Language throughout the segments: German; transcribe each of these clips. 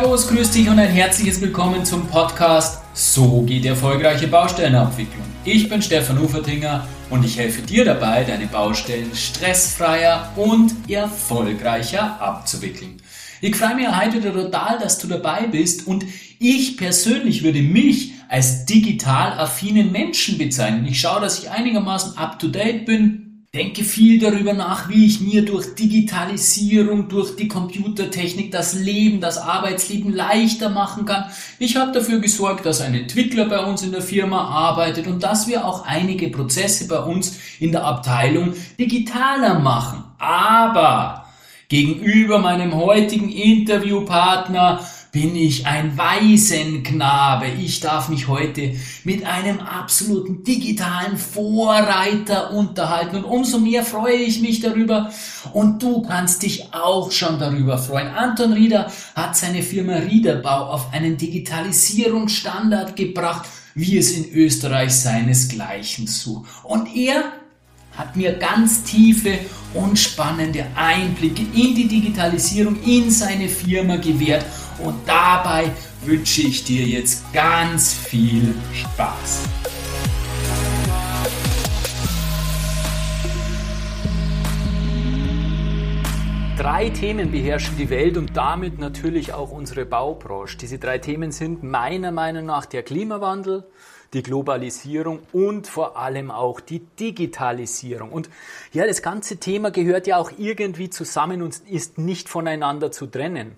Servus, grüß dich und ein herzliches Willkommen zum Podcast So geht erfolgreiche Baustellenabwicklung. Ich bin Stefan Ufertinger und ich helfe dir dabei, deine Baustellen stressfreier und erfolgreicher abzuwickeln. Ich freue mich heute total, dass du dabei bist und ich persönlich würde mich als digital affinen Menschen bezeichnen. Ich schaue, dass ich einigermaßen up to date bin, denke viel darüber nach, wie ich mir durch Digitalisierung, durch die Computertechnik das Leben, das Arbeitsleben leichter machen kann. Ich habe dafür gesorgt, dass ein Entwickler bei uns in der Firma arbeitet und dass wir auch einige Prozesse bei uns in der Abteilung digitaler machen. Aber gegenüber meinem heutigen Interviewpartner bin ich ein Waisenknabe. Ich darf mich heute mit einem absoluten digitalen Vorreiter unterhalten und umso mehr freue ich mich darüber und du kannst dich auch schon darüber freuen. Anton Rieder hat seine Firma Riederbau auf einen Digitalisierungsstandard gebracht, wie es in Österreich seinesgleichen sucht. Und er hat mir ganz tiefe und spannende Einblicke in die Digitalisierung in seine Firma gewährt und dabei wünsche ich dir jetzt ganz viel Spaß. Drei Themen beherrschen die Welt und damit natürlich auch unsere Baubranche. Diese drei Themen sind meiner Meinung nach der Klimawandel, die Globalisierung und vor allem auch die Digitalisierung. Und ja, das ganze Thema gehört ja auch irgendwie zusammen und ist nicht voneinander zu trennen.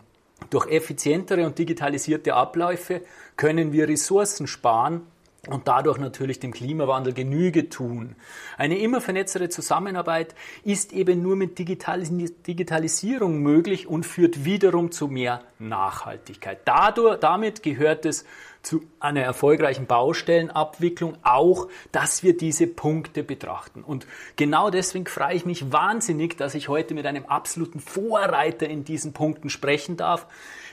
Durch effizientere und digitalisierte Abläufe können wir Ressourcen sparen und dadurch natürlich dem Klimawandel Genüge tun. Eine immer vernetztere Zusammenarbeit ist eben nur mit Digitalisierung möglich und führt wiederum zu mehr Nachhaltigkeit. Dadurch, damit gehört es zu einer erfolgreichen Baustellenabwicklung auch, dass wir diese Punkte betrachten. Und genau deswegen freue ich mich wahnsinnig, dass ich heute mit einem absoluten Vorreiter in diesen Punkten sprechen darf.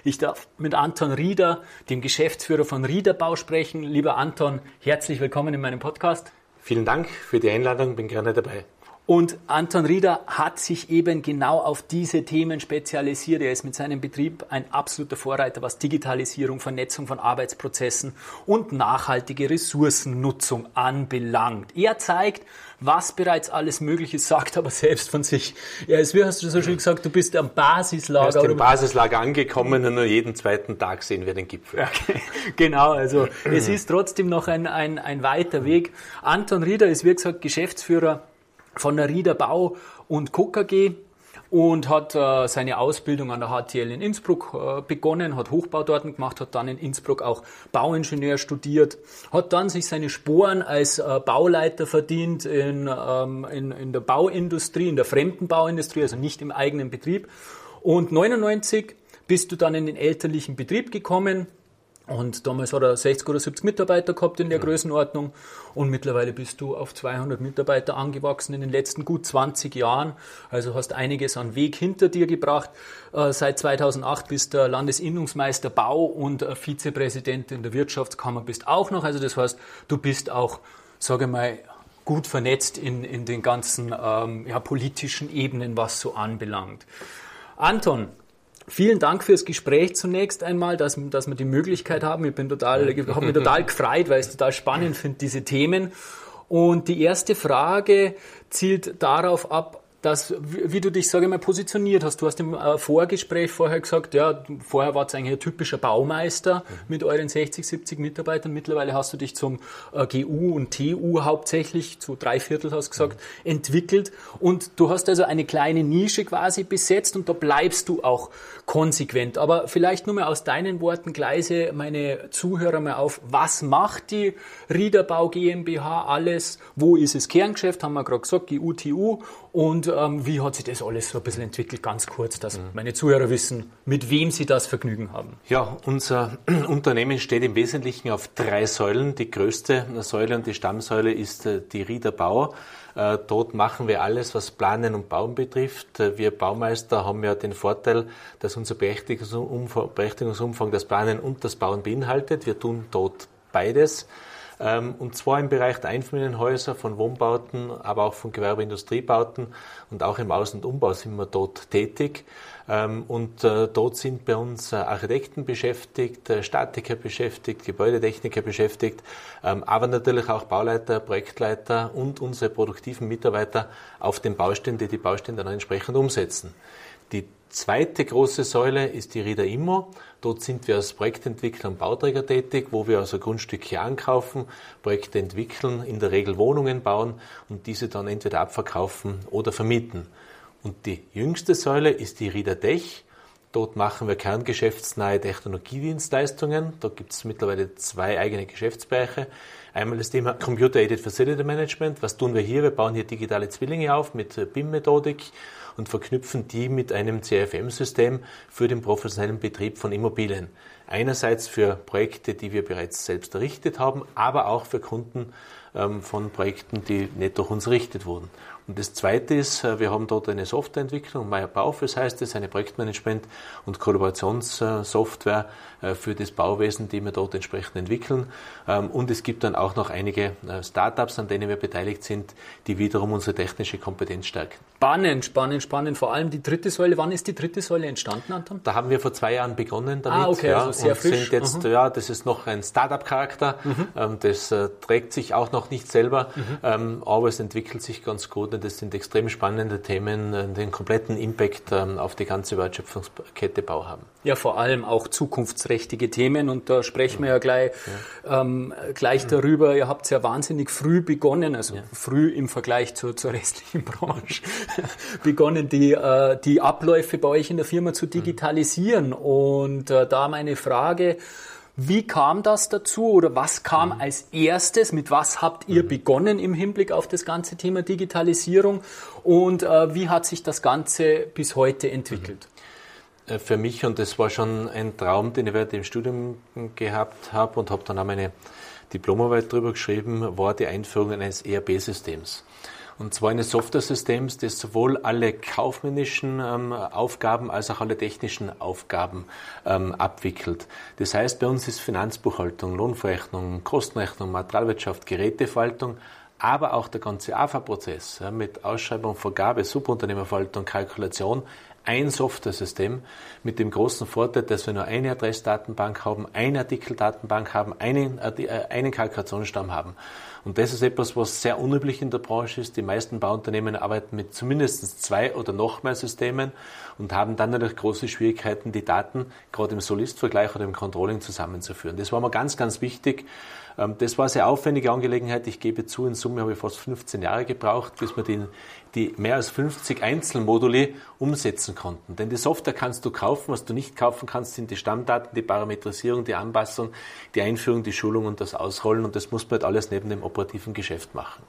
Ich darf mit Anton Rieder, dem Geschäftsführer von Riederbau, sprechen. Lieber Anton, herzlich willkommen in meinem Podcast. Vielen Dank für die Einladung, bin gerne dabei. Und Anton Rieder hat sich eben genau auf diese Themen spezialisiert. Er ist mit seinem Betrieb ein absoluter Vorreiter, was Digitalisierung, Vernetzung von Arbeitsprozessen und nachhaltige Ressourcennutzung anbelangt. Er zeigt, was bereits alles möglich ist, sagt aber selbst von sich. Er ist, wie hast du so schön gesagt, du bist am Basislager. Du bist am Basislager angekommen und nur jeden zweiten Tag sehen wir den Gipfel. Okay. Genau, also es ist trotzdem noch ein, ein, ein weiter Weg. Anton Rieder ist, wie gesagt, Geschäftsführer von der Rieder Bau und KKG und hat äh, seine Ausbildung an der HTL in Innsbruck äh, begonnen, hat Hochbau dort gemacht, hat dann in Innsbruck auch Bauingenieur studiert, hat dann sich seine Sporen als äh, Bauleiter verdient in, ähm, in, in der Bauindustrie, in der fremden Bauindustrie, also nicht im eigenen Betrieb. Und 99 bist du dann in den elterlichen Betrieb gekommen, und damals hat er 60 oder 70 Mitarbeiter gehabt in der Größenordnung. Und mittlerweile bist du auf 200 Mitarbeiter angewachsen in den letzten gut 20 Jahren. Also hast einiges an Weg hinter dir gebracht. Äh, seit 2008 bist du Landesinnungsmeister Bau und Vizepräsident in der Wirtschaftskammer bist auch noch. Also das heißt, du bist auch, sage ich mal, gut vernetzt in, in den ganzen ähm, ja, politischen Ebenen, was so anbelangt. Anton, Vielen Dank fürs Gespräch zunächst einmal, dass, dass wir die Möglichkeit haben. Ich bin total, habe mich total gefreut, weil ich es total spannend finde, diese Themen. Und die erste Frage zielt darauf ab, dass, wie du dich, sage ich mal, positioniert hast. Du hast im äh, Vorgespräch vorher gesagt, ja, vorher war es eigentlich ein typischer Baumeister mhm. mit euren 60, 70 Mitarbeitern. Mittlerweile hast du dich zum äh, GU und TU hauptsächlich, zu drei Viertel hast du gesagt, mhm. entwickelt. Und du hast also eine kleine Nische quasi besetzt und da bleibst du auch konsequent. Aber vielleicht nur mal aus deinen Worten gleise meine Zuhörer mal auf, was macht die Riederbau GmbH alles? Wo ist es Kerngeschäft? Haben wir gerade gesagt, GU, TU. Und ähm, wie hat sich das alles so ein bisschen entwickelt, ganz kurz, dass mhm. meine Zuhörer wissen, mit wem sie das Vergnügen haben? Ja, unser Unternehmen steht im Wesentlichen auf drei Säulen. Die größte Säule und die Stammsäule ist äh, die Rieder Bau. Äh, dort machen wir alles, was Planen und Bauen betrifft. Äh, wir Baumeister haben ja den Vorteil, dass unser Berechtigungsumfang, Berechtigungsumfang das Planen und das Bauen beinhaltet. Wir tun dort beides. ähm, und zwar im Bereich der Einfamilienhäuser, von Wohnbauten, aber auch von Gewerbeindustriebauten und auch im Aus- und Umbau sind wir dort tätig. Ähm, und äh, dort sind bei uns äh, Architekten beschäftigt, äh, Statiker beschäftigt, Gebäudetechniker beschäftigt, ähm, aber natürlich auch Bauleiter, Projektleiter und unsere produktiven Mitarbeiter auf den Baustellen, die die Baustellen dann entsprechend umsetzen. Die zweite große Säule ist die Rieder Immo. Dort sind wir als Projektentwickler und Bauträger tätig, wo wir also Grundstücke ankaufen, Projekte entwickeln, in der Regel Wohnungen bauen und diese dann entweder abverkaufen oder vermieten. Und die jüngste Säule ist die Rieder Tech. Dort machen wir kerngeschäftsnahe Technologiedienstleistungen. Da gibt es mittlerweile zwei eigene Geschäftsbereiche. Einmal das Thema Computer-Aided Facility Management. Was tun wir hier? Wir bauen hier digitale Zwillinge auf mit BIM-Methodik und verknüpfen die mit einem CFM-System für den professionellen Betrieb von Immobilien. Einerseits für Projekte, die wir bereits selbst errichtet haben, aber auch für Kunden ähm, von Projekten, die nicht durch uns errichtet wurden. Und das Zweite ist, äh, wir haben dort eine Softwareentwicklung, Meyer Baufes heißt es, eine Projektmanagement- und Kollaborationssoftware äh, für das Bauwesen, die wir dort entsprechend entwickeln. Ähm, und es gibt dann auch noch einige äh, Startups, an denen wir beteiligt sind, die wiederum unsere technische Kompetenz stärken. Spannend, spannend, spannend. Vor allem die dritte Säule. Wann ist die dritte Säule entstanden, Anton? Da haben wir vor zwei Jahren begonnen damit. Ah, okay, ja, also sehr und frisch. Sind jetzt, mhm. ja, das ist noch ein Startup-Charakter. Mhm. Ähm, das trägt sich auch noch nicht selber, mhm. Ähm, aber es entwickelt sich ganz gut das sind extrem spannende Themen, äh, den kompletten Impact ähm, auf die ganze Wertschöpfungskette Bau haben. Ja, vor allem auch zukunftsträchtige Themen und da sprechen wir ja gleich, ja. Ähm, gleich mhm. darüber. Ihr habt ja wahnsinnig früh begonnen, also ja. früh im Vergleich zur, zur restlichen Branche, begonnen, die, äh, die Abläufe bei euch in der Firma zu digitalisieren. Und äh, da meine Frage, wie kam das dazu oder was kam mhm. als erstes? Mit was habt ihr mhm. begonnen im Hinblick auf das ganze Thema Digitalisierung und äh, wie hat sich das Ganze bis heute entwickelt? Mhm. Äh, für mich, und das war schon ein Traum, den ich während dem Studium gehabt habe und habe dann auch meine Diplomarbeit darüber geschrieben, war die Einführung eines ERP-Systems. Und zwar eines Software-Systems, das sowohl alle kaufmännischen ähm, Aufgaben als auch alle technischen Aufgaben ähm, abwickelt. Das heißt, bei uns ist Finanzbuchhaltung, Lohnverrechnung, Kostenrechnung, Materialwirtschaft, Geräteverwaltung, aber auch der ganze AFA-Prozess ja, mit Ausschreibung, Vergabe, Subunternehmerverwaltung, Kalkulation ein Software-System mit dem großen Vorteil, dass wir nur eine Adressdatenbank haben, eine Artikeldatenbank haben, einen, äh, einen Kalkulationsstamm haben. Und das ist etwas, was sehr unüblich in der Branche ist. Die meisten Bauunternehmen arbeiten mit zumindest zwei oder noch mehr Systemen und haben dann natürlich große Schwierigkeiten, die Daten gerade im Solist-Vergleich oder im Controlling zusammenzuführen. Das war mir ganz, ganz wichtig. Ähm, das war eine sehr aufwendige Angelegenheit. Ich gebe zu, in Summe habe ich fast 15 Jahre gebraucht, bis wir die, die mehr als 50 Einzelmodule umsetzen konnten. Denn die Software kannst du kaufen. Was du nicht kaufen kannst, sind die Stammdaten, die Parametrisierung, die Anpassung, die Einführung, die Schulung und das Ausrollen. Und das muss man halt alles neben dem operativen Geschäft machen.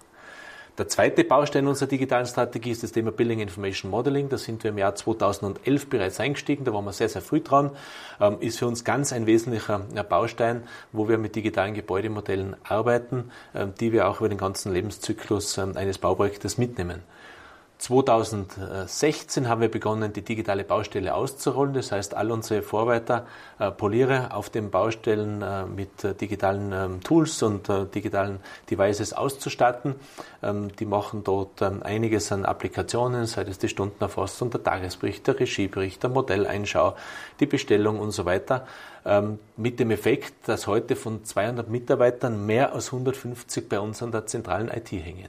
Der zweite Baustein unserer digitalen Strategie ist das Thema Building Information Modeling. Da sind wir im Jahr 2011 bereits eingestiegen. Da waren wir sehr, sehr früh dran. Ähm, ist für uns ganz ein wesentlicher Baustein, wo wir mit digitalen Gebäudemodellen arbeiten, ähm, die wir auch über den ganzen Lebenszyklus ähm, eines Bauprojektes mitnehmen. 2016 haben wir begonnen, die digitale Baustelle auszurollen. Das heißt, all unsere Vorarbeiter, äh, Poliere auf den Baustellen äh, mit äh, digitalen ähm, Tools und äh, digitalen Devices auszustatten. Ähm, die machen dort ähm, einiges an Applikationen, sei es die Stundenerfassung, der Tagesbericht, der Regiebericht, der Modelleinschau, die Bestellung und so weiter. Ähm, mit dem Effekt, dass heute von 200 Mitarbeitern mehr als 150 bei uns an der zentralen IT hängen.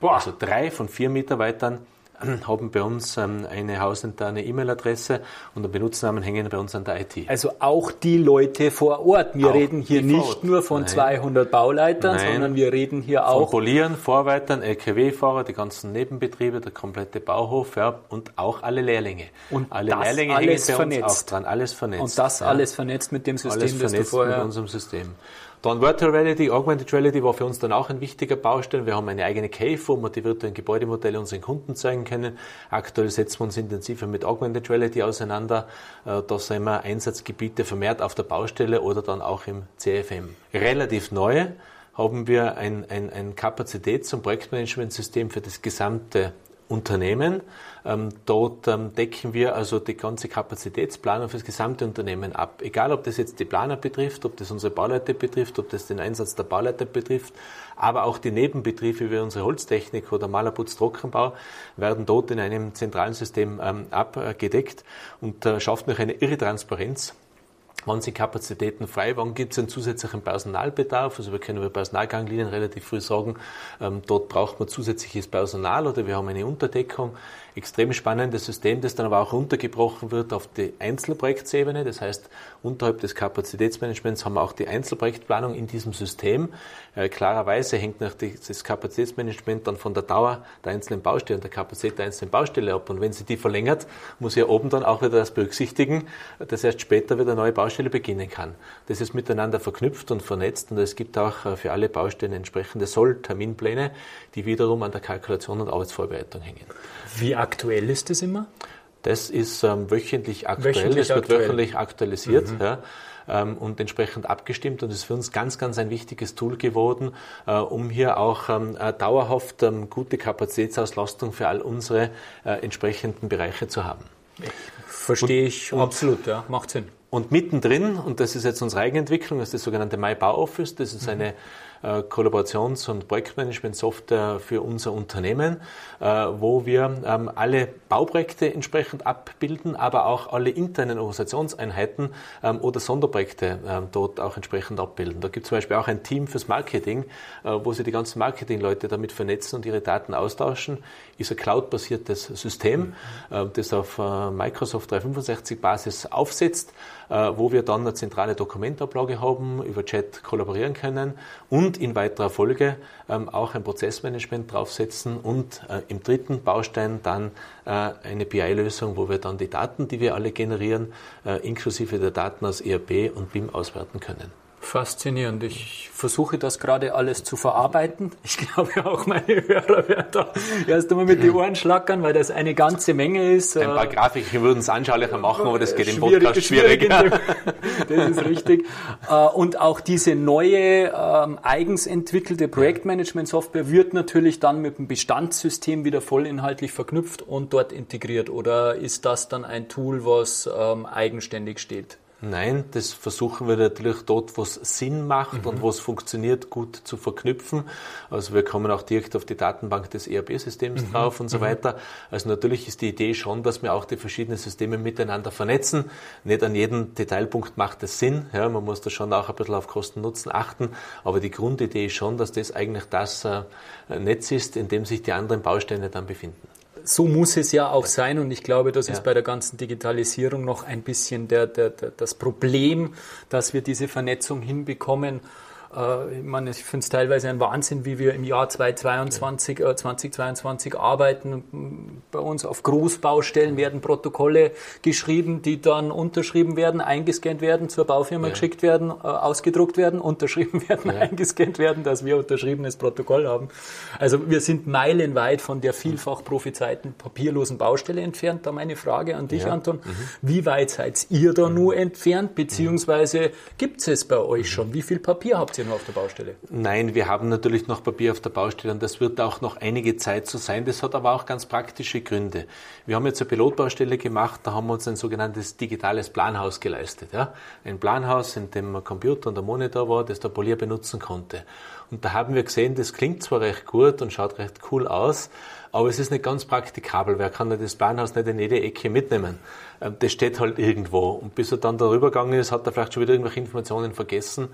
Also drei von vier Mitarbeitern haben bei uns ähm, eine hausinterne E-Mail-Adresse und den Benutzernamen hängen bei uns an der IT. Also auch die Leute vor Ort. Wir auch reden hier nicht nur von Nein. 200 Bauleitern, Nein. sondern wir reden hier auch von Polieren, Vorarbeitern, LKW-Fahrer, die ganzen Nebenbetriebe, der komplette Bauhof ja, und auch alle Lehrlinge. Und alle Lehrlinge hängen bei vernetzt. uns auch dran, alles vernetzt. Und das ja. alles vernetzt mit dem System, alles das du vorher... mit unserem System. Dann Virtual Reality, Augmented Reality war für uns dann auch ein wichtiger Baustein. Wir haben eine eigene Cave, wo wir die virtuellen Gebäudemodelle unseren Kunden zeigen können. Aktuell setzen wir uns intensiver mit Augmented Reality auseinander. Äh, da sind wir Einsatzgebiete vermehrt auf der Baustelle oder dann auch im CFM. Relativ neu haben wir ein, ein, ein Kapazitäts- und Projektmanagementsystem für das gesamte Unternehmen. Ähm, dort ähm, decken wir also die ganze Kapazitätsplanung für das gesamte Unternehmen ab. Egal, ob das jetzt die Planer betrifft, ob das unsere Bauleute betrifft, ob das den Einsatz der Bauleute betrifft, aber auch die Nebenbetriebe wie unsere Holztechnik oder Malerputz Trockenbau werden dort in einem zentralen System ähm, abgedeckt und äh, schafft noch eine irre Transparenz Wann sind Kapazitäten frei? Wann gibt es einen zusätzlichen Personalbedarf? Also wir können über Personalganglinien relativ früh sagen, ähm, dort braucht man zusätzliches Personal oder wir haben eine Unterdeckung extrem spannendes System, das dann aber auch runtergebrochen wird auf die Einzelprojektsebene. Das heißt, unterhalb des Kapazitätsmanagements haben wir auch die Einzelprojektplanung in diesem System. Äh, klarerweise hängt natürlich das Kapazitätsmanagement dann von der Dauer der einzelnen Baustelle und der Kapazität der einzelnen Baustelle ab. Und wenn sie die verlängert, muss ja oben dann auch wieder das berücksichtigen, dass erst später wieder eine neue Baustelle beginnen kann. Das ist miteinander verknüpft und vernetzt und es gibt auch äh, für alle Baustellen entsprechende Soll-Terminpläne, die wiederum an der Kalkulation und Arbeitsvorbereitung hängen. Wie aktuell ist das immer? Das ist ähm, wöchentlich aktuell, wöchentlich das wird aktuell. wöchentlich aktualisiert. Mhm. Ja ähm, und entsprechend abgestimmt und ist für uns ganz, ganz ein wichtiges Tool geworden, äh, um hier auch ähm, äh, dauerhaft ähm, gute Kapazitätsauslastung für all unsere äh, entsprechenden Bereiche zu haben. Verstehe ich und, absolut, ja, macht Sinn. Und mittendrin, und das ist jetzt unsere Eigenentwicklung, das ist das sogenannte MyBauOffice, das ist eine äh, Kollaborations- und Projektmanagement-Software für unser Unternehmen, äh, wo wir ähm, alle Bauprojekte entsprechend abbilden, aber auch alle internen Organisationseinheiten ähm, oder Sonderprojekte ähm, dort auch entsprechend abbilden. Da gibt es zum Beispiel auch ein Team fürs Marketing, äh, wo sie die ganzen Marketingleute damit vernetzen und ihre Daten austauschen. Ist ein cloud-basiertes System, mhm. das auf Microsoft 365-Basis aufsetzt, wo wir dann eine zentrale Dokumentablage haben, über Chat kollaborieren können und in weiterer Folge ähm, auch ein Prozessmanagement draufsetzen und äh, im dritten Baustein dann äh, eine BI-Lösung, wo wir dann die Daten, die wir alle generieren, äh, inklusive der Daten aus ERP und BIM auswerten können. Faszinierend. Ich versuche das gerade alles zu verarbeiten. Ich glaube auch meine Hörer werden da erst einmal mit den Ohren schlackern, weil das eine ganze Menge ist. Ein paar Grafiken würden es anschaulicher machen, aber das geht im Podcast schwierig. schwierig. das ist richtig. Äh, und auch diese neue ähm, eigens entwickelte Projektmanagement-Software wird natürlich dann mit dem Bestandssystem wieder vollinhaltlich verknüpft und dort integriert. Oder ist das dann ein Tool, was ähm, eigenständig steht? Nein, das versuchen wir natürlich dort, wo es Sinn macht mhm. und wo es funktioniert, gut zu verknüpfen. Also wir kommen auch direkt auf die Datenbank des ERP-Systems mhm. drauf und so mhm. weiter. Also natürlich ist die Idee schon, dass wir auch die verschiedenen Systeme miteinander vernetzen. Nicht an jedem Detailpunkt macht es Sinn. Ja, man muss da schon auch ein bisschen auf Kosten-Nutzen achten. Aber die Grundidee ist schon, dass das eigentlich das äh, Netz ist, in dem sich die anderen Bausteine dann befinden so muss es ja auch sein. Und ich glaube, das ja. ist bei der ganzen Digitalisierung noch ein bisschen der, der, der, das Problem, dass wir diese Vernetzung hinbekommen äh, ich meine, ich finde es teilweise ein Wahnsinn, wie wir im Jahr 2022, äh, 2022 arbeiten. Bei uns auf Großbaustellen werden Protokolle geschrieben, die dann unterschrieben werden, eingescannt werden, zur Baufirma ja. geschickt werden, äh, ausgedruckt werden, unterschrieben werden, ja. eingescannt werden, dass wir unterschriebenes Protokoll haben. Also wir sind meilenweit von der vielfach prophezeiten papierlosen Baustelle entfernt. Da meine Frage an dich, ja. Anton. Mhm. Wie weit seid ihr da mhm. nur entfernt, beziehungsweise gibt es bei euch mhm. schon? Wie viel Papier habt ihr ihr nur auf der Baustelle? Nein, wir haben natürlich noch Papier auf der Baustelle und das wird auch noch einige Zeit so sein. Das hat aber auch ganz praktische Gründe. Wir haben jetzt eine Pilotbaustelle gemacht, da haben wir uns ein sogenanntes digitales Planhaus geleistet. Ja? Ein Planhaus, in dem ein Computer und ein Monitor war, das der Polier benutzen konnte. Und da haben wir gesehen, das klingt zwar recht gut und schaut recht cool aus, aber es ist nicht ganz praktikabel. Wer kann das Planhaus nicht in jede Ecke mitnehmen? Ähm, das steht halt irgendwo. Und bis er dann darüber gegangen ist, hat er vielleicht schon wieder irgendwelche Informationen vergessen.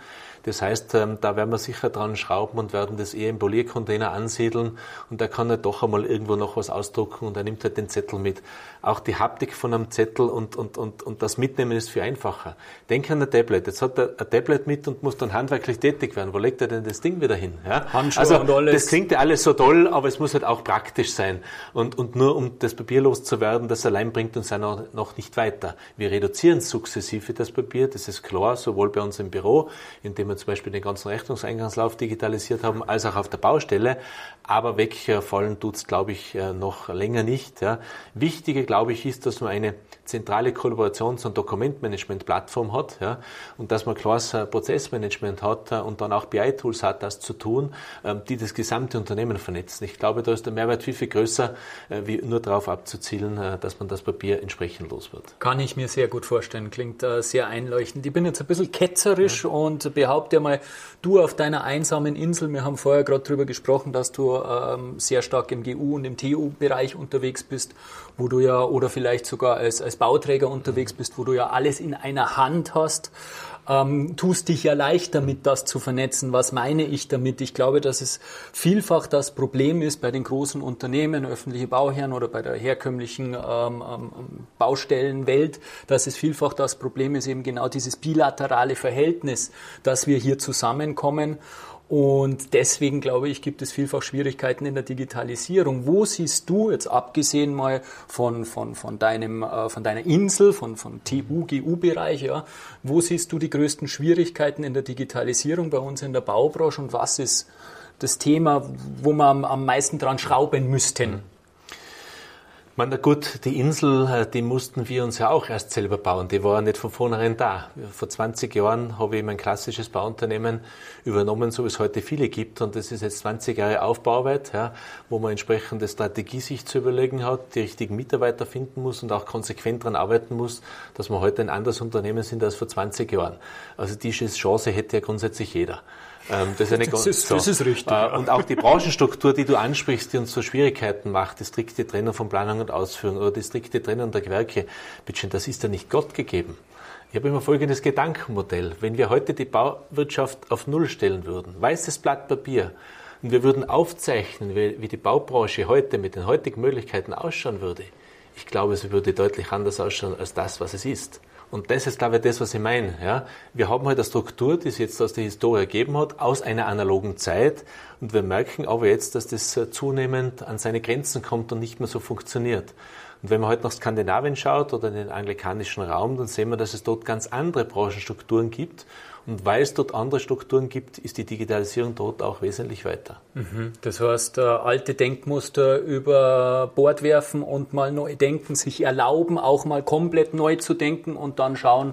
Das heißt, ähm, da werden wir sicher dran schrauben und werden das eher im Poliercontainer ansiedeln und da kann er doch einmal irgendwo noch was ausdrucken und er nimmt halt den Zettel mit. Auch die Haptik von einem Zettel und, und, und, und das Mitnehmen ist viel einfacher. Denk an ein Tablet. Jetzt hat er ein Tablet mit und muss dann handwerklich tätig werden. Wo legt er denn das Ding wieder hin? Ja? Handschuhe also, und alles. Das klingt ja alles so toll, aber es muss halt auch praktisch sein. Und, und nur um das Papier loszuwerden, das allein bringt uns ja noch, noch nicht weiter. Wir reduzieren sukzessive das Papier, das ist klar, sowohl bei uns im Büro, indem wir zum Beispiel den ganzen Rechnungseingangslauf digitalisiert haben, als auch auf der Baustelle. Aber wegfallen tut's, glaube ich, äh, noch länger nicht. Ja. Wichtige, glaube ich, ist, dass man eine zentrale Kollaborations- und Dokumentmanagement-Plattform hat ja, und dass man klares äh, Prozessmanagement hat äh, und dann auch BI-Tools hat, das zu tun, ähm, die das gesamte Unternehmen vernetzen. Ich glaube, da ist der Mehrwert viel, viel größer, äh, wie nur darauf abzuzielen, dass man das Papier entsprechend los wird. Kann ich mir sehr gut vorstellen. Klingt sehr einleuchtend. Ich bin jetzt ein bisschen ketzerisch ja. und behaupte mal, du auf deiner einsamen Insel, wir haben vorher gerade darüber gesprochen, dass du ähm, sehr stark im GU und im TU-Bereich unterwegs bist, wo du ja, oder vielleicht sogar als, als Bauträger unterwegs bist, wo du ja alles in einer Hand hast ähm, tust dich ja leicht damit, das zu vernetzen. Was meine ich damit? Ich glaube, dass es vielfach das Problem ist bei den großen Unternehmen, öffentliche Bauherren oder bei der herkömmlichen ähm, ähm, Baustellenwelt, dass es vielfach das Problem ist, eben genau dieses bilaterale Verhältnis, dass wir hier zusammenkommen und deswegen glaube ich, gibt es vielfach Schwierigkeiten in der Digitalisierung. Wo siehst du jetzt abgesehen mal von, von, von, deinem, äh, von deiner Insel, von, von TU, GU-Bereich, ja, wo siehst du die größten Schwierigkeiten in der Digitalisierung bei uns in der Baubranche und was ist das Thema, wo wir am, am meisten dran schrauben müssten? Man, na gut, die Insel, äh, die mussten wir uns ja auch erst selber bauen. Die war nicht von vornherein da. Vor 20 Jahren habe ich mein klassisches Bauunternehmen übernommen, so wie es heute viele gibt. Und das ist jetzt 20 Jahre Aufbauarbeit, ja, wo man entsprechende Strategie sich zu überlegen hat, die richtigen Mitarbeiter finden muss und auch konsequent daran arbeiten muss, dass wir heute ein anderes Unternehmen sind als vor 20 Jahren. Also diese Chance hätte ja grundsätzlich jeder. Ähm, das, ist das, ist, so. das ist richtig. Äh, und auch die Branchenstruktur, die du ansprichst, die uns so Schwierigkeiten macht, die strikte Trennung von Planung und Ausführung oder die strikte Trennung der Gewerke, bitte das ist ja nicht Gott gegeben. Ich habe immer folgendes Gedankenmodell. Wenn wir heute die Bauwirtschaft auf Null stellen würden, weißes Blatt Papier, und wir würden aufzeichnen, wie, wie die Baubranche heute mit den heutigen Möglichkeiten ausschauen würde, ich glaube, es würde deutlich anders ausschauen als das, was es ist. Und das ist, glaube ich, das, was ich meine. Ja? Wir haben halt eine Struktur, die es jetzt aus der Historie ergeben hat, aus einer analogen Zeit. Und wir merken aber jetzt, dass das zunehmend an seine Grenzen kommt und nicht mehr so funktioniert. Und wenn man heute nach Skandinavien schaut oder in den anglikanischen Raum, dann sehen wir, dass es dort ganz andere Branchenstrukturen gibt. Und weil es dort andere Strukturen gibt, ist die Digitalisierung dort auch wesentlich weiter. Mhm. Das heißt, äh, alte Denkmuster über Bord werfen und mal neu denken, sich erlauben, auch mal komplett neu zu denken und dann schauen,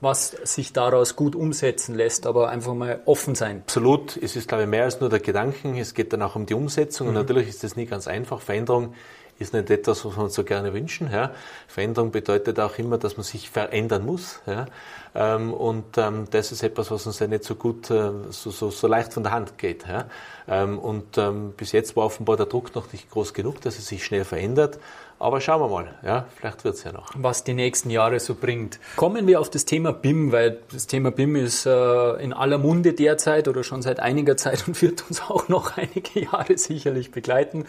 was sich daraus gut umsetzen lässt, aber einfach mal offen sein. Absolut. Es ist, glaube ich, mehr als nur der Gedanken. Es geht dann auch um die Umsetzung. Mhm. Und natürlich ist das nie ganz einfach. Veränderung ist nicht etwas, was wir uns so gerne wünschen. Ja. Veränderung bedeutet auch immer, dass man sich verändern muss. Ja. Ähm, und ähm, das ist etwas, was uns ja nicht so gut, äh, so, so, so leicht von der Hand geht. Ja. Ähm, und ähm, bis jetzt war offenbar der Druck noch nicht groß genug, dass es sich schnell verändert. Aber schauen wir mal, ja, vielleicht wird's ja noch. Was die nächsten Jahre so bringt. Kommen wir auf das Thema BIM, weil das Thema BIM ist äh, in aller Munde derzeit oder schon seit einiger Zeit und wird uns auch noch einige Jahre sicherlich begleiten.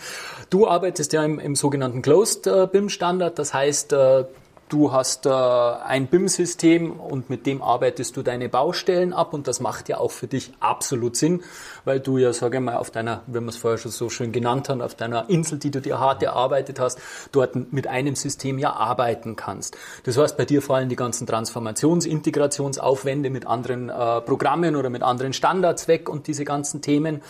Du arbeitest ja im, im sogenannten Closed äh, BIM-Standard, das heißt, äh, Du hast äh, ein BIM-System und mit dem arbeitest du deine Baustellen ab und das macht ja auch für dich absolut Sinn, weil du ja, sage ich mal, auf deiner, wie wir es vorher schon so schön genannt haben, auf deiner Insel, die du dir hart erarbeitet hast, dort mit einem System ja arbeiten kannst. Das heißt, bei dir fallen die ganzen Transformations-, Integrationsaufwände mit anderen äh, Programmen oder mit anderen Standards weg und diese ganzen Themen.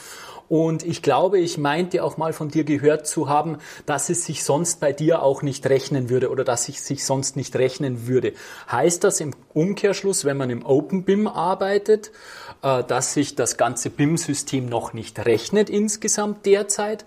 Und ich glaube, ich meinte auch mal von dir gehört zu haben, dass es sich sonst bei dir auch nicht rechnen würde oder dass es sich sonst nicht rechnen würde. Heißt das im Umkehrschluss, wenn man im Open BIM arbeitet, äh, dass sich das ganze BIM-System noch nicht rechnet insgesamt derzeit?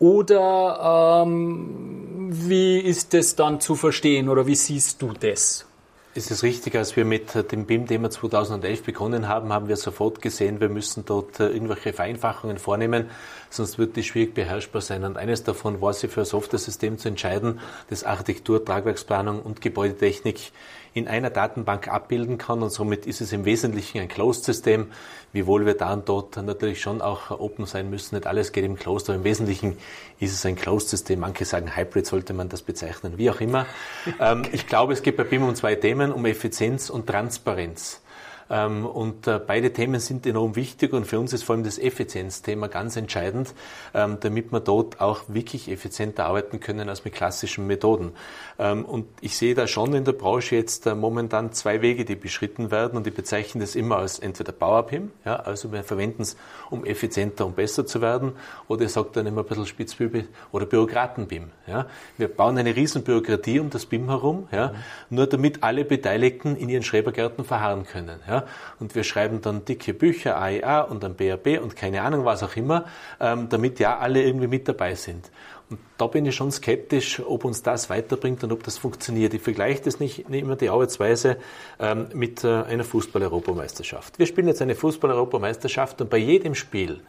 Oder ähm, wie ist es dann zu verstehen oder wie siehst du das? Es ist richtig, als wir mit dem BIM-Thema 2011 begonnen haben, haben wir sofort gesehen, wir müssen dort äh, irgendwelche Vereinfachungen vornehmen, sonst wird die schwierig beherrschbar sein. Und eines davon war, sich für ein Software-System zu entscheiden, das Architektur, Tragwerksplanung und Gebäudetechnik in einer Datenbank abbilden kann und somit ist es im Wesentlichen ein Closed-System, wiewohl wir da und dort natürlich schon auch open sein müssen. Nicht alles geht im Closed, aber im Wesentlichen ist es ein Closed-System. Manche sagen Hybrid sollte man das bezeichnen, wie auch immer. Ähm, ich glaube, es geht bei BIM um zwei Themen, um Effizienz und Transparenz. Ähm, und äh, beide Themen sind enorm wichtig und für uns ist vor allem das Effizienzthema ganz entscheidend, ähm, damit wir dort auch wirklich effizienter arbeiten können als mit klassischen Methoden. Ähm, und ich sehe da schon in der Branche jetzt äh, momentan zwei Wege, die beschritten werden und die bezeichnen das immer als entweder Power-PIM, ja, also wir verwenden es, um effizienter und besser zu werden, oder ich sage dann immer ein bisschen Spitzbübe oder Bürokraten-BIM. Ja. Wir bauen eine riesen Bürokratie um das BIM herum, ja, nur damit alle Beteiligten in ihren Schrebergärten verharren können. Ja. Und wir schreiben dann dicke Bücher, AEA und dann BAB und keine Ahnung, was auch immer, ähm, damit ja alle irgendwie mit dabei sind. Und da bin ich schon skeptisch, ob uns das weiterbringt und ob das funktioniert. Ich vergleiche das nicht, nicht immer die Arbeitsweise ähm, mit äh, einer Fußball-Europameisterschaft. Wir spielen jetzt eine Fußball-Europameisterschaft und bei jedem Spiel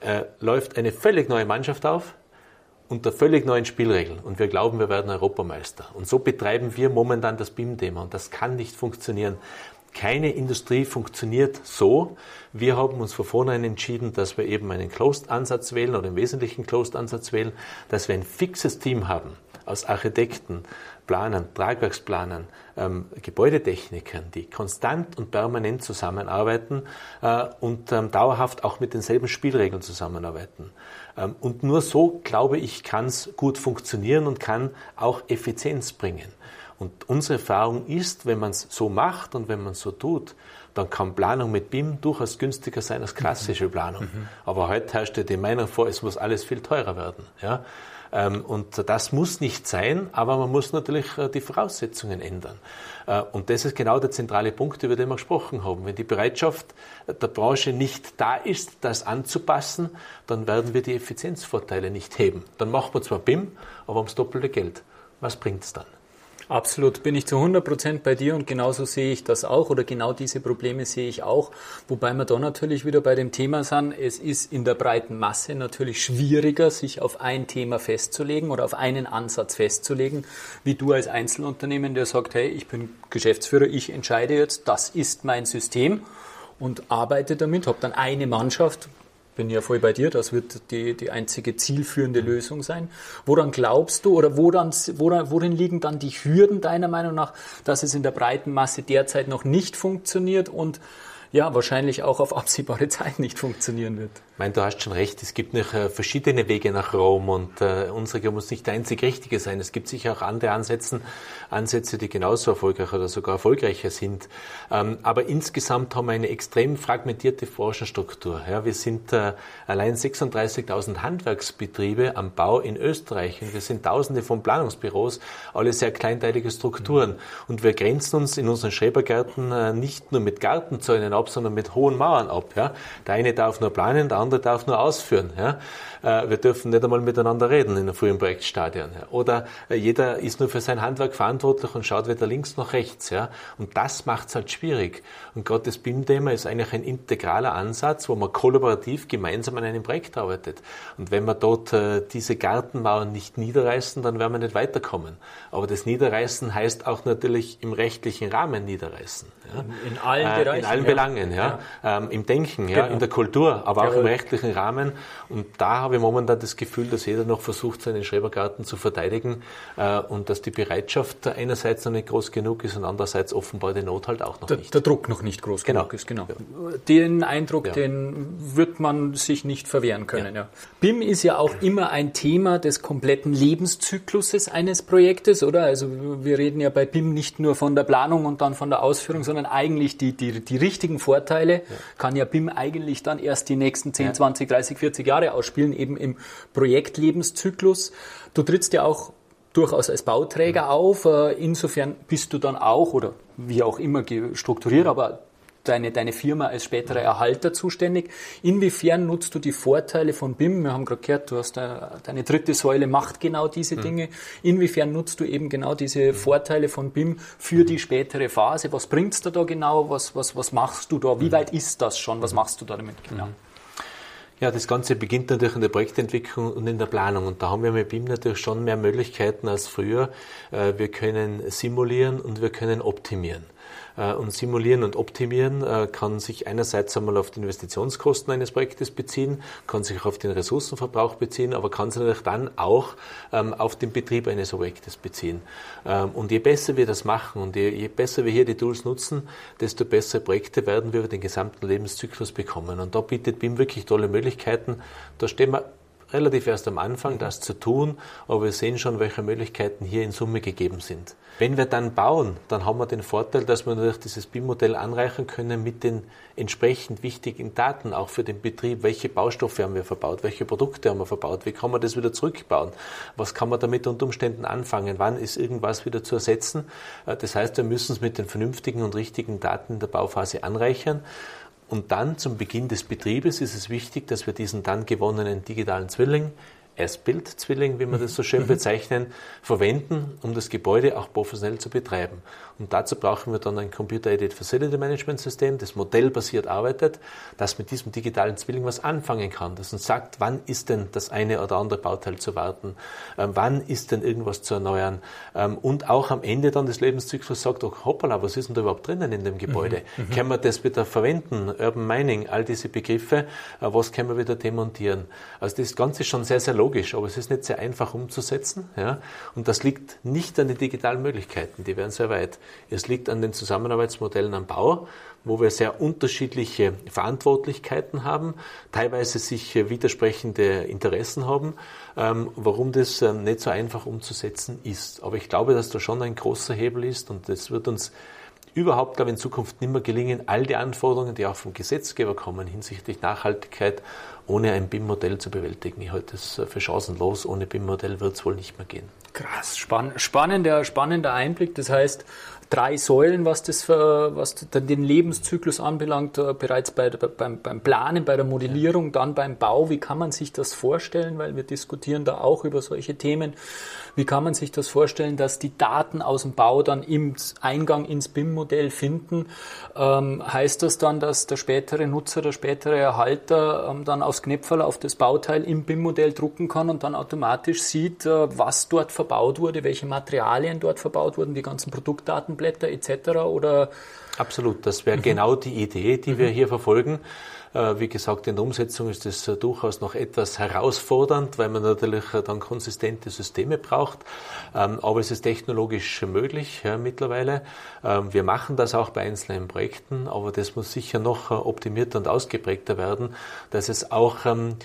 äh, läuft eine völlig neue Mannschaft auf, unter völlig neuen Spielregeln und wir glauben, wir werden Europameister. Und so betreiben wir momentan das BIM-Thema und das kann nicht funktionieren. Keine Industrie funktioniert so. Wir haben uns von vornherein entschieden, dass wir eben einen Closed-Ansatz wählen oder im Wesentlichen Closed-Ansatz wählen, dass wir ein fixes Team haben aus Architekten, Planern, Tragwerksplanern, ähm, Gebäudetechnikern, die konstant und permanent zusammenarbeiten äh, und ähm, dauerhaft auch mit denselben Spielregeln zusammenarbeiten. Ähm, und nur so, glaube ich, kann es gut funktionieren und kann auch Effizienz bringen. Und unsere Erfahrung ist, wenn man es so macht und wenn man es so tut, dann kann Planung mit BIM durchaus günstiger sein als klassische Planung. Mhm. Aber heute herrscht ja die Meinung vor, es muss alles viel teurer werden. Ja? Ähm, und das muss nicht sein, aber man muss natürlich äh, die Voraussetzungen ändern. Äh, und das ist genau der zentrale Punkt, über den wir gesprochen haben. Wenn die Bereitschaft der Branche nicht da ist, das anzupassen, dann werden wir die Effizienzvorteile nicht heben. Dann machen wir zwar BIM, aber ums doppelte Geld. Was bringt es dann? Absolut, bin ich zu 100 Prozent bei dir und genauso sehe ich das auch oder genau diese Probleme sehe ich auch. Wobei wir da natürlich wieder bei dem Thema sind, es ist in der breiten Masse natürlich schwieriger, sich auf ein Thema festzulegen oder auf einen Ansatz festzulegen, wie du als Einzelunternehmen, der sagt, hey, ich bin Geschäftsführer, ich entscheide jetzt, das ist mein System und arbeite damit, habe dann eine Mannschaft, bin ja voll bei dir, das wird die, die einzige zielführende Lösung sein. Woran glaubst du oder woran, woran, worin liegen dann die Hürden deiner Meinung nach, dass es in der breiten Masse derzeit noch nicht funktioniert und ja, wahrscheinlich auch auf absehbare Zeit nicht funktionieren wird. Ich meine, du hast schon recht, es gibt noch äh, verschiedene Wege nach Rom und äh, unsere muss nicht der einzig richtige sein. Es gibt sicher auch andere Ansätze, Ansätze, die genauso erfolgreich oder sogar erfolgreicher sind. Ähm, aber insgesamt haben wir eine extrem fragmentierte Branchenstruktur. Ja, wir sind äh, allein 36.000 Handwerksbetriebe am Bau in Österreich und wir sind Tausende von Planungsbüros, alle sehr kleinteilige Strukturen. Und wir grenzen uns in unseren Schrebergärten äh, nicht nur mit Gartenzäunen ab, sondern mit hohen Mauern ab. Ja. Der eine darf nur planen, der andere darf nur ausführen. Ja. Äh, wir dürfen nicht einmal miteinander reden in einem frühen Projektstadion. Ja. Oder äh, jeder ist nur für sein Handwerk verantwortlich und schaut weder links noch rechts. Ja. Und das macht es halt schwierig. Und gerade das BIM-Thema ist eigentlich ein integraler Ansatz, wo man kollaborativ gemeinsam an einem Projekt arbeitet. Und wenn wir dort äh, diese Gartenmauern nicht niederreißen, dann werden wir nicht weiterkommen. Aber das Niederreißen heißt auch natürlich im rechtlichen Rahmen niederreißen. Ja. In allen äh, Bereichen. In allen ja. Belangen, ja. ja. Ähm, Im Denken, ja, genau. in der Kultur, aber auch im rechtlichen Rahmen. Und da habe ich momentan das Gefühl, dass jeder noch versucht, seinen Schrebergarten zu verteidigen äh, und dass die Bereitschaft einerseits noch nicht groß genug ist und andererseits offenbar die Not halt auch noch der, nicht. Der Druck noch nicht groß genau. genug ist, genau. Den Eindruck, den wird man sich nicht verwehren können. Ja. BIM ist ja auch immer ein Thema des kompletten Lebenszykluses eines Projektes, oder? Also wir reden ja bei BIM nicht nur von der Planung und dann von der Ausführung, sondern eigentlich die, die, die richtigen Vorteile ja. kann ja BIM eigentlich dann erst die nächsten 10, ja. 20, 30, 40 Jahre ausspielen, eben im Projektlebenszyklus. Du trittst ja auch durchaus als Bauträger mhm. auf. Äh, insofern bist du dann auch oder wie auch immer strukturiert, aber deine, deine Firma als späterer Erhalter zuständig. Inwiefern nutzt du die Vorteile von BIM? Wir haben gerade gehört, du hast deine dritte Säule macht genau diese mhm. Dinge. Inwiefern nutzt du eben genau diese Vorteile von BIM für die spätere Phase? Was bringst du da genau? Was, was, was machst du da? Wie weit ist das schon? Was machst du da damit genau? Mhm. Ja, das Ganze beginnt natürlich in der Projektentwicklung und in der Planung. Und da haben wir mit BIM natürlich schon mehr Möglichkeiten als früher. Äh, wir können simulieren und wir können optimieren. Äh, und simulieren und optimieren äh, kann sich einerseits einmal auf die Investitionskosten eines Projektes beziehen, kann sich auf den Ressourcenverbrauch beziehen, aber kann sich natürlich dann auch ähm, auf den Betrieb eines Objektes beziehen. Ähm, und je besser wir das machen und je, besser wir hier die Tools nutzen, desto bessere Projekte werden wir über den gesamten Lebenszyklus bekommen. Und da bietet BIM wirklich tolle Möglichkeiten. Da stehen wir relativ erst am Anfang, das zu tun, aber wir sehen schon, welche Möglichkeiten hier in Summe gegeben sind. Wenn wir dann bauen, dann haben wir den Vorteil, dass wir natürlich dieses BIM-Modell anreichern können mit den entsprechend wichtigen Daten, auch für den Betrieb. Welche Baustoffe haben wir verbaut? Welche Produkte haben wir verbaut? Wie kann man das wieder zurückbauen? Was kann man damit unter Umständen anfangen? Wann ist irgendwas wieder zu ersetzen? Äh, das heißt, wir müssen es mit den vernünftigen und richtigen Daten in der Bauphase anreichern. Und dann zum Beginn des Betriebes ist es wichtig, dass wir diesen dann gewonnenen digitalen Zwilling Erstbildzwilling, wie wir das so schön bezeichnen, verwenden, um das Gebäude auch professionell zu betreiben. Und dazu brauchen wir dann ein Computer-Aided Facility Management System, das modellbasiert arbeitet, das mit diesem digitalen Zwilling was anfangen kann, das uns sagt, wann ist denn das eine oder andere Bauteil zu warten, ähm, wann ist denn irgendwas zu erneuern ähm, und auch am Ende dann des Lebenszyklus sagt, oh, hoppala, was ist denn da überhaupt drinnen in dem Gebäude? Mhm. mhm. Können wir das wieder verwenden? Urban Mining, all diese Begriffe, äh, was können wir wieder demontieren? Also das Ganze ist schon sehr, sehr logisch, aber es ist nicht sehr einfach umzusetzen. Ja? Und das liegt nicht an den digitalen Möglichkeiten, die wären sehr weit. Es liegt an den Zusammenarbeitsmodellen am Bau, wo wir sehr unterschiedliche Verantwortlichkeiten haben, teilweise sich widersprechende Interessen haben, ähm, warum das ähm, nicht so einfach umzusetzen ist. Aber ich glaube, dass da schon ein großer Hebel ist und es wird uns überhaupt, glaube ich, in Zukunft nicht mehr gelingen, all die Anforderungen, die auch vom Gesetzgeber kommen hinsichtlich Nachhaltigkeit, ohne ein BIM-Modell zu bewältigen. Ich halte das für chancenlos. Ohne BIM-Modell wird es wohl nicht mehr gehen. Krass, spann spannender, spannender Einblick. Das heißt, drei Säulen, was, das für, was den Lebenszyklus anbelangt, äh, bereits bei, beim, beim Planen, bei der Modellierung, dann beim Bau. Wie kann man sich das vorstellen? Weil wir diskutieren da auch über solche Themen. Wie kann man sich das vorstellen, dass die Daten aus dem Bau dann im Eingang ins BIM-Modell finden? Ähm, heißt das dann, dass der spätere Nutzer, der spätere Erhalter ähm, dann aufs Knöpferl auf das Bauteil im BIM-Modell drucken kann und dann automatisch sieht, äh, was dort verbaut wurde, welche Materialien dort verbaut wurden, die ganzen Produktdatenblätter etc. Oder Absolut, das wäre mhm. genau die Idee, die mhm. wir hier verfolgen. Äh, wie gesagt, in der Umsetzung ist es äh, durchaus noch etwas herausfordernd, weil man natürlich äh, dann konsistente Systeme braucht. Ähm, aber es ist technologisch möglich mittlerweile. Ähm, wir machen das auch bei einzelnen Projekten, aber das muss sicher noch optimierter und ausgeprägter werden, dass es auch ähm,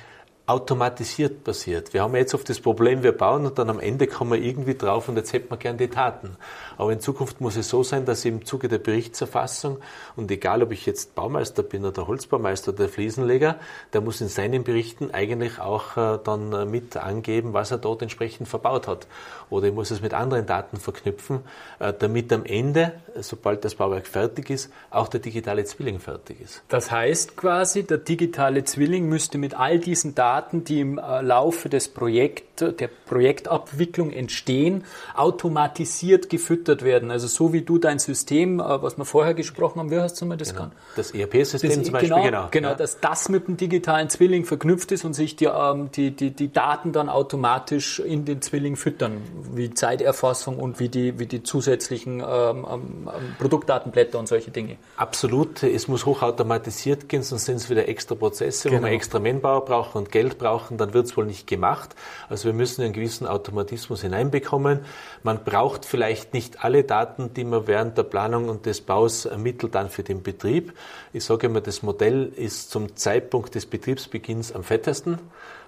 automatisiert passiert. Wir haben jetzt oft das Problem, wir bauen und dann am Ende kommen wir irgendwie drauf und jetzt hätten wir gern die Taten. Aber in Zukunft muss es so sein, dass im Zuge der Berichtserfassung und egal ob ich jetzt Baumeister bin oder Holzbaumeister oder Fliesenleger, der muss in seinen Berichten eigentlich auch äh, dann äh, mit angeben, was er dort entsprechend verbaut hat. Oder ich muss es mit anderen Daten verknüpfen, äh, damit am Ende, sobald das Bauwerk fertig ist, auch der digitale Zwilling fertig ist. Das heißt quasi, der digitale Zwilling müsste mit all diesen Daten, die im Laufe des Projekts, der Projektabwicklung entstehen, automatisiert gefüttert werden. Also so wie du dein System, äh, was wir vorher gesprochen haben, wie hast du mal das genau. kann? Das ERP-System zum Beispiel, genau. Genau, genau ja. dass das mit dem digitalen Zwilling verknüpft ist und sich die, ähm, die, die, die Daten dann automatisch in den Zwilling füttern, wie Zeiterfassung und wie die, wie die zusätzlichen ähm, ähm, ähm Produktdatenblätter und solche Dinge. Absolut, es muss hochautomatisiert gehen, sonst sind es wieder extra Prozesse, genau. wo genau. extra Manpower brauchen und Geld brauchen, dann wird es wohl nicht gemacht. Also wir müssen einen gewissen Automatismus hineinbekommen. Man braucht vielleicht nicht nicht alle Daten, die man während der Planung und des Baus ermittelt, dann für den Betrieb. Ich sage immer, das Modell ist zum Zeitpunkt des Betriebsbeginns am fettesten.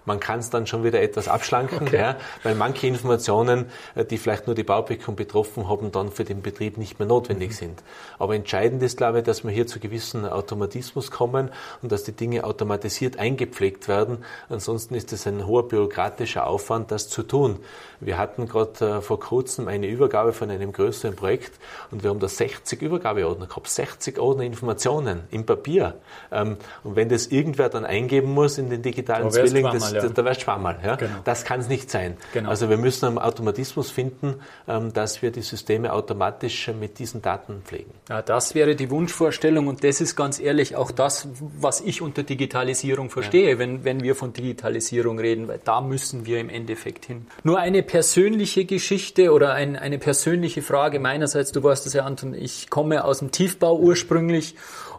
Man kann es dann schon wieder etwas abschlanken, okay. ja, weil manche Informationen, äh, die vielleicht nur die Baubekung betroffen haben, dann für den Betrieb nicht mehr notwendig mhm. sind. Aber entscheidend ist, glaube ich, dass wir hier zu gewissen Automatismus kommen und dass die Dinge automatisiert eingepflegt werden. Ansonsten ist es ein hoher bürokratischer Aufwand, das zu tun. Wir hatten gerade äh, vor kurzem eine Übergabe von einem größeren Projekt und wir haben da 60 Übergabeordner gehabt, 60 Ordner Informationen im Papier. Ähm, und wenn das irgendwer dann eingeben muss in den digitalen Zwilling, das, ja. da wärst du schwammerl. Ja? Genau. Das kann es nicht sein. Genau. Also wir müssen einen Automatismus finden, ähm, dass wir die Systeme automatisch mit diesen Daten pflegen. Ja, das wäre die Wunschvorstellung und das ist ganz ehrlich auch das, was ich unter Digitalisierung verstehe, ja. wenn, wenn wir von Digitalisierung reden, weil da müssen wir im Endeffekt hin. Nur eine persönliche Geschichte oder ein, eine persönliche Frage meinerseits, du weißt es ja, Anton, ich komme aus dem Tiefbau ursprünglich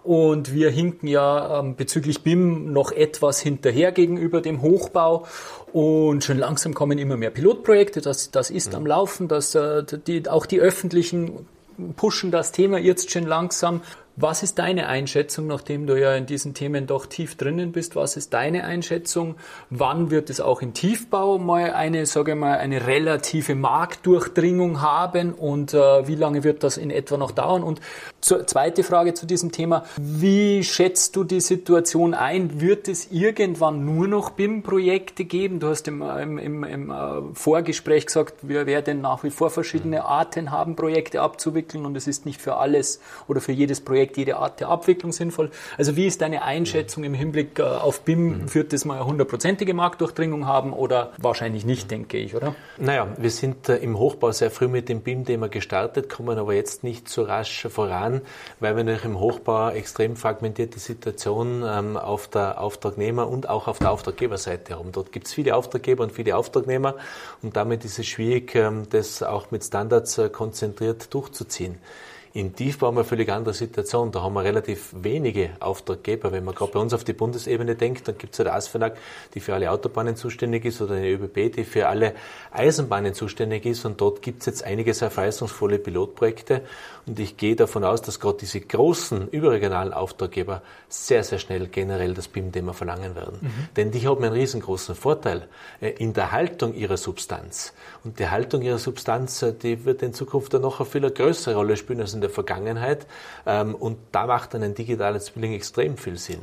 und wir hinken ja ähm, bezüglich BIM noch etwas hinterher gegenüber dem Hochbau. Und schon langsam kommen immer mehr Pilotprojekte. Das, das ist mhm. am Laufen. Das, äh, die, auch die öffentlichen pushen das Thema jetzt schon langsam. Was ist deine Einschätzung, nachdem du ja in diesen Themen doch tief drinnen bist? Was ist deine Einschätzung? Wann wird es auch im Tiefbau mal eine, sage ich mal, eine relative Marktdurchdringung haben und äh, wie lange wird das in etwa noch dauern? Und zur, zweite Frage zu diesem Thema. Wie schätzt du die Situation ein? Wird es irgendwann nur noch BIM-Projekte geben? Du hast im, im, im, im äh, Vorgespräch gesagt, wir werden nach wie vor verschiedene Arten haben, Projekte abzuwickeln und es ist nicht für alles oder für jedes Projekt Projekt jede Art der Abwicklung sinnvoll. Also wie ist deine Einschätzung im Hinblick äh, auf BIM? Mhm. Wird das mal eine hundertprozentige Marktdurchdringung haben oder wahrscheinlich nicht, denke ich, oder? Naja, wir sind äh, im Hochbau sehr früh mit dem BIM-Thema gestartet, kommen aber jetzt nicht so rasch voran, weil wir natürlich im Hochbau extrem fragmentierte Situation ähm, auf der Auftragnehmer- und auch auf der Auftraggeberseite haben. Dort gibt es viele Auftraggeber und viele Auftragnehmer und damit ist es schwierig, ähm, das auch mit Standards äh, konzentriert durchzuziehen. Im Tiefbau haben wir eine völlig andere Situation. Da haben wir relativ wenige Auftraggeber. Wenn man gerade bei uns auf die Bundesebene denkt, dann gibt es ja die ASFINAG, die für alle Autobahnen zuständig ist, oder eine ÖBB, die für alle Eisenbahnen zuständig ist. Und dort gibt es jetzt einige sehr verheißungsvolle Pilotprojekte. Und ich gehe davon aus, dass gerade diese großen überregionalen Auftraggeber sehr, sehr schnell generell das BIM-Thema verlangen werden. Mhm. Denn die haben einen riesengroßen Vorteil äh, in der Haltung ihrer Substanz. Und die Haltung ihrer Substanz, äh, die wird in Zukunft dann noch eine viel größere Rolle spielen als in der der Vergangenheit. Ähm, und da macht dann ein digitaler Zwilling extrem viel Sinn.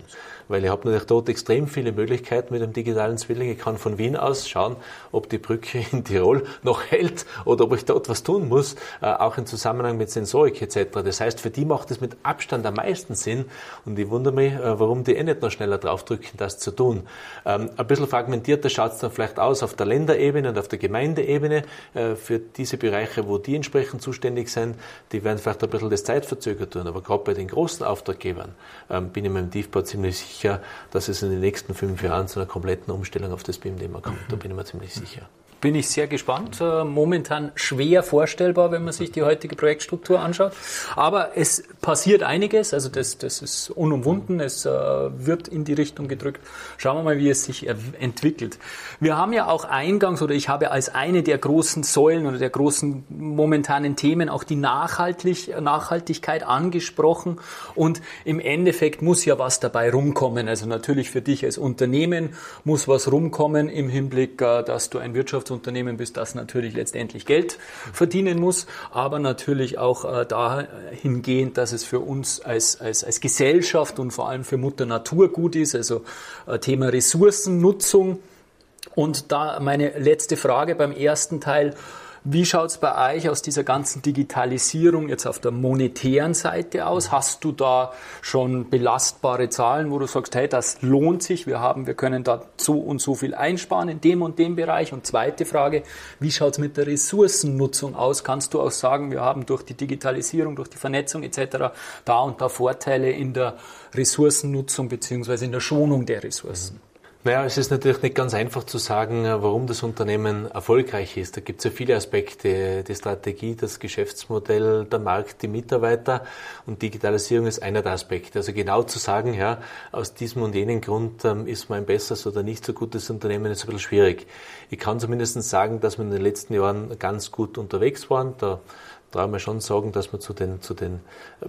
Weil ich habe natürlich dort extrem viele Möglichkeiten mit dem digitalen Zwilling. Ich kann von Wien aus schauen, ob die Brücke in Tirol noch hält oder ob ich dort was tun muss, äh, auch im Zusammenhang mit Sensorik etc. Das heißt, für die macht es mit Abstand am meisten Sinn. Und ich wundere mich, äh, warum die eh nicht noch schneller draufdrücken, das zu tun. Ähm, ein bisschen fragmentierter schaut es dann vielleicht aus auf der Länderebene und auf der Gemeindeebene äh, für diese Bereiche, wo die entsprechend zuständig sind. Die werden vielleicht ein bisschen das zeitverzögert tun. Aber gerade bei den großen Auftraggebern ähm, bin ich mir im Tiefbau ziemlich sicher, dass es in den nächsten fünf Jahren zu einer kompletten Umstellung auf das BIM-Thema kommt. Da bin ich mir ziemlich sicher. Bin ich sehr gespannt. Äh, momentan schwer vorstellbar, wenn man sich die heutige Projektstruktur anschaut. Aber es passiert einiges, also das, das ist unumwunden, es äh, wird in die Richtung gedrückt. Schauen wir mal, wie es sich entwickelt. Wir haben ja auch eingangs, oder ich habe als eine der großen Säulen oder der großen momentanen Themen auch die Nachhaltig, Nachhaltigkeit angesprochen. Und im Endeffekt muss ja was dabei rumkommen. Also natürlich für dich als Unternehmen muss was rumkommen im Hinblick, äh, dass du ein Wirtschafts- Unternehmen bist, das natürlich letztendlich Geld verdienen muss, aber natürlich auch äh, dahingehend, dass es für uns als, als, als Gesellschaft und vor allem für Mutter Natur gut ist, also äh, Thema Ressourcennutzung. Und da meine letzte Frage beim ersten Teil, wie schaut es bei euch aus dieser ganzen Digitalisierung jetzt auf der monetären Seite aus? Hast du da schon belastbare Zahlen, wo du sagst, hey, das lohnt sich, wir haben, wir können da so und so viel einsparen in dem und dem Bereich? Und zweite Frage, wie schaut es mit der Ressourcennutzung aus? Kannst du auch sagen, wir haben durch die Digitalisierung, durch die Vernetzung etc. da und da Vorteile in der Ressourcennutzung beziehungsweise in der Schonung der Ressourcen? Mhm. Naja, es ist natürlich nicht ganz einfach zu sagen, warum das Unternehmen erfolgreich ist. Da gibt es ja viele Aspekte, die Strategie, das Geschäftsmodell, der Markt, die Mitarbeiter und Digitalisierung ist einer der Aspekte. Also genau zu sagen, ja, aus diesem und jenem Grund ähm, ist man ein besseres oder nicht so gutes Unternehmen, ist ein bisschen schwierig. Ich kann zumindest sagen, dass wir in den letzten Jahren ganz gut unterwegs waren. Da traue mir schon sagen, dass wir zu den, zu den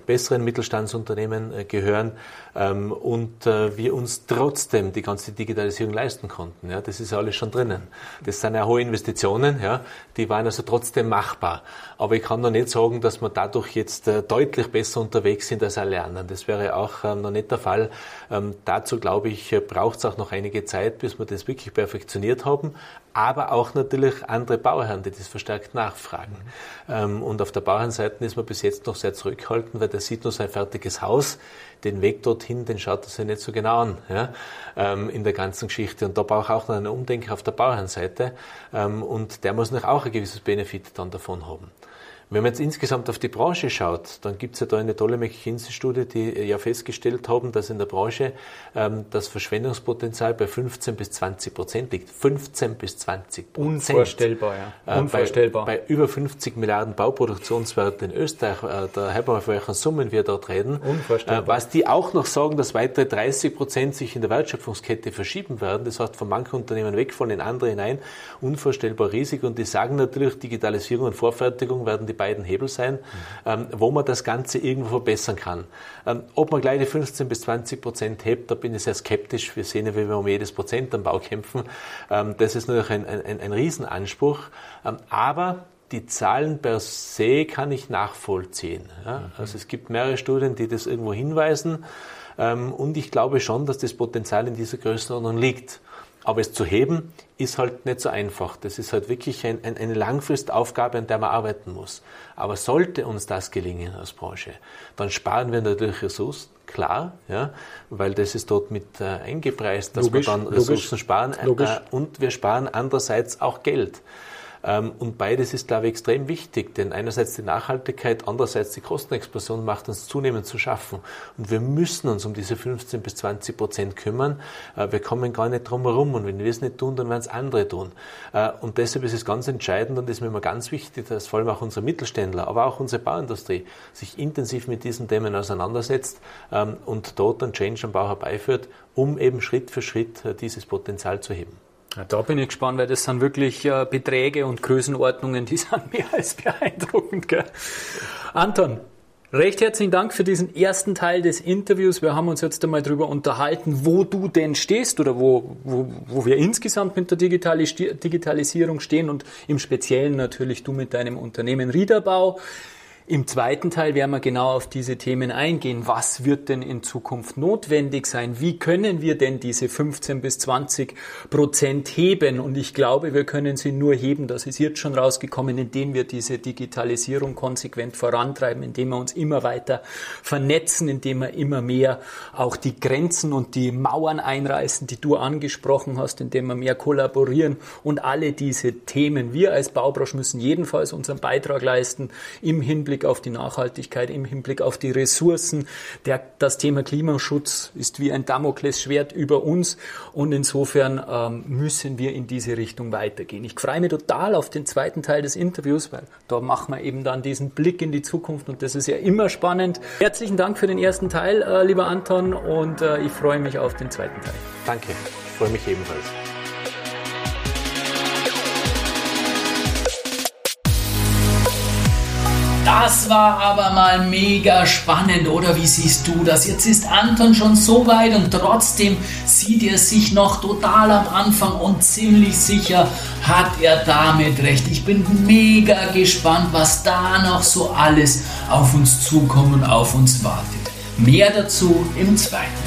besseren Mittelstandsunternehmen äh, gehören ähm, und äh, wir uns trotzdem die ganze Digitalisierung leisten konnten. Ja, das ist ja alles schon drinnen. Das sind ja hohe Investitionen, ja, die waren also trotzdem machbar. Aber ich kann noch nicht sagen, dass wir dadurch jetzt äh, deutlich besser unterwegs sind als alle anderen. Das wäre auch ähm, noch nicht der Fall. Ähm, dazu glaube ich, braucht es auch noch einige Zeit, bis wir das wirklich perfektioniert haben aber auch natürlich andere Bauherren, die das verstärkt nachfragen. Mhm. und auf der Bauherrenseite ist man bis jetzt noch sehr zurückhaltend, weil der sieht nur sein fertiges Haus. Den Weg dorthin, den schaut er sich nicht so genau an ja, ähm, in der ganzen Geschichte. Und da braucht auch noch eine Umdenken auf der Bauherrenseite. Ähm, und der muss natürlich auch ein gewisses Benefit dann davon haben. Wenn man jetzt insgesamt auf die Branche schaut, dann gibt es ja da eine tolle McKinsey-Studie, die ja festgestellt haben, dass in der Branche ähm, das Verschwendungspotenzial bei 15 bis 20 Prozent liegt. 15 bis 20 Prozent. Unvorstellbar, ja. Unvorstellbar. Äh, bei, bei, über 50 Milliarden Bauproduktionswerten in Österreich, äh, da haben wir auf welchen Summen wir dort reden. Unvorstellbar. Äh, was die auch noch sagen, dass weitere 30 Prozent sich in der Wertschöpfungskette verschieben werden. Das heißt, von manchen Unternehmen wegfallen in andere hinein. Unvorstellbar riesig. Und die sagen natürlich, Digitalisierung und Vorfertigung werden die beiden Hebel sein, ähm, wo man das Ganze irgendwo verbessern kann. Ähm, ob man gleich die 15 bis 20 Prozent hebt, da bin ich sehr skeptisch. Wir sehen ja, wie wir um jedes Prozent am Bau kämpfen. Ähm, das ist natürlich ein, ein, ein Riesenanspruch. Ähm, aber die Zahlen per se kann ich nachvollziehen. Ja? Mhm. Also es gibt mehrere Studien, die das irgendwo hinweisen. Ähm, und ich glaube schon, dass das Potenzial in dieser Größenordnung liegt. Aber es zu heben, ist halt nicht so einfach. Das ist halt wirklich ein, ein, eine Langfristaufgabe, an der man arbeiten muss. Aber sollte uns das gelingen als Branche, dann sparen wir natürlich Ressourcen, klar, ja, weil das ist dort mit äh, eingepreist, dass logisch, wir dann Ressourcen logisch, sparen äh, und wir sparen andererseits auch Geld. Ähm, und beides ist, glaube ich, extrem wichtig, denn einerseits die Nachhaltigkeit, andererseits die Kostenexplosion macht uns zunehmend zu schaffen. Und wir müssen uns um diese 15 bis 20 Prozent kümmern. Äh, wir kommen gar nicht drum herum. Und wenn wir es nicht tun, dann werden es andere tun. Äh, und deshalb ist es ganz entscheidend und ist mir immer ganz wichtig, dass vor allem auch unsere Mittelständler, aber auch unsere Bauindustrie sich intensiv mit diesen Themen auseinandersetzt ähm, und dort einen Change am Bau herbeiführt, um eben Schritt für Schritt äh, dieses Potenzial zu heben. Da bin ich gespannt, weil das sind wirklich äh, Beträge und Größenordnungen, die sind mehr als beeindruckend. Gell? Anton, recht herzlichen Dank für diesen ersten Teil des Interviews. Wir haben uns jetzt einmal darüber unterhalten, wo du denn stehst oder wo, wo, wo wir insgesamt mit der Digitalis Digitalisierung stehen und im Speziellen natürlich du mit deinem Unternehmen Riederbau. Im zweiten Teil werden wir genau auf diese Themen eingehen. Was wird denn in Zukunft notwendig sein? Wie können wir denn diese 15 bis 20 Prozent heben? Und ich glaube, wir können sie nur heben, das ist jetzt schon rausgekommen, indem wir diese Digitalisierung konsequent vorantreiben, indem wir uns immer weiter vernetzen, indem wir immer mehr auch die Grenzen und die Mauern einreißen, die du angesprochen hast, indem wir mehr kollaborieren und alle diese Themen. Wir als Baubranche müssen jedenfalls unseren Beitrag leisten im Hinblick Hinblick auf die Nachhaltigkeit, im Hinblick auf die Ressourcen. Der, das Thema Klimaschutz ist wie ein Damoklesschwert über uns und insofern ähm, müssen wir in diese Richtung weitergehen. Ich freue mich total auf den zweiten Teil des Interviews, weil da machen wir eben dann diesen Blick in die Zukunft und das ist ja immer spannend. Herzlichen Dank für den ersten Teil, äh, lieber Anton, und äh, ich freue mich auf den zweiten Teil. Danke, ich freue mich ebenfalls. Das war aber mal mega spannend, oder wie siehst du das? Jetzt ist Anton schon so weit und trotzdem sieht er sich noch total am Anfang und ziemlich sicher hat er damit recht. Ich bin mega gespannt, was da noch so alles auf uns zukommt und auf uns wartet. Mehr dazu im zweiten